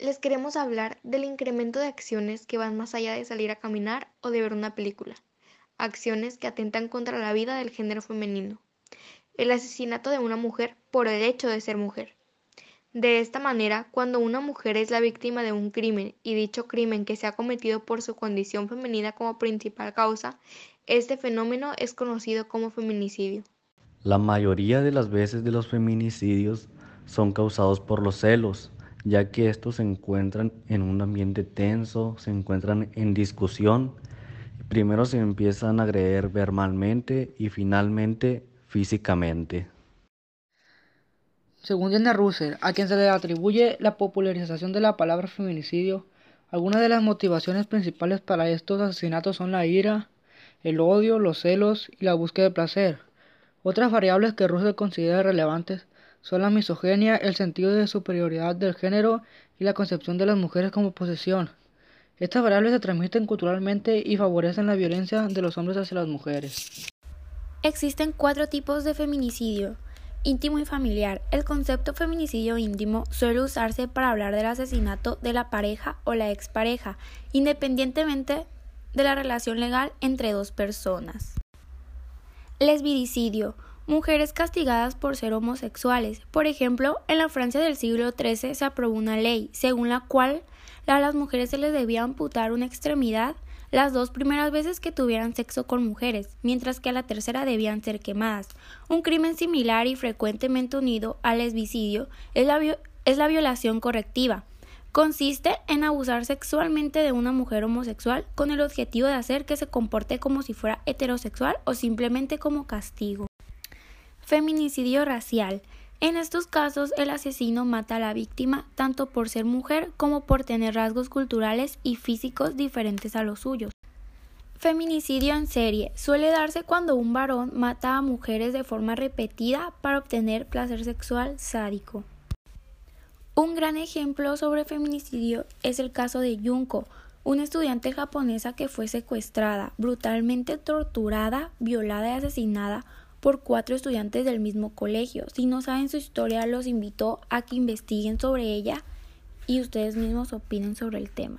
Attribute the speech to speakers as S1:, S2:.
S1: les queremos hablar del incremento de acciones que van más allá de salir a caminar o de ver una película, acciones que atentan contra la vida del género femenino, el asesinato de una mujer por el hecho de ser mujer. De esta manera, cuando una mujer es la víctima de un crimen y dicho crimen que se ha cometido por su condición femenina como principal causa, este fenómeno es conocido como feminicidio.
S2: La mayoría de las veces de los feminicidios son causados por los celos, ya que estos se encuentran en un ambiente tenso, se encuentran en discusión. Primero se empiezan a agredir verbalmente y finalmente físicamente.
S3: Según Diana Russell, a quien se le atribuye la popularización de la palabra feminicidio, algunas de las motivaciones principales para estos asesinatos son la ira, el odio, los celos y la búsqueda de placer. Otras variables que Russell considera relevantes son la misoginia, el sentido de superioridad del género y la concepción de las mujeres como posesión. Estas variables se transmiten culturalmente y favorecen la violencia de los hombres hacia las mujeres.
S4: Existen cuatro tipos de feminicidio. Íntimo y familiar. El concepto feminicidio íntimo suele usarse para hablar del asesinato de la pareja o la expareja, independientemente de la relación legal entre dos personas. Lesbidicidio mujeres castigadas por ser homosexuales. Por ejemplo, en la Francia del siglo XIII se aprobó una ley según la cual a las mujeres se les debía amputar una extremidad las dos primeras veces que tuvieran sexo con mujeres, mientras que a la tercera debían ser quemadas. Un crimen similar y frecuentemente unido al lesbicidio es la, es la violación correctiva. Consiste en abusar sexualmente de una mujer homosexual con el objetivo de hacer que se comporte como si fuera heterosexual o simplemente como castigo. Feminicidio racial. En estos casos, el asesino mata a la víctima tanto por ser mujer como por tener rasgos culturales y físicos diferentes a los suyos. Feminicidio en serie suele darse cuando un varón mata a mujeres de forma repetida para obtener placer sexual sádico. Un gran ejemplo sobre feminicidio es el caso de Junko, una estudiante japonesa que fue secuestrada, brutalmente torturada, violada y asesinada por cuatro estudiantes del mismo colegio. Si no saben su historia, los invito a que investiguen sobre ella y ustedes mismos opinen sobre el tema.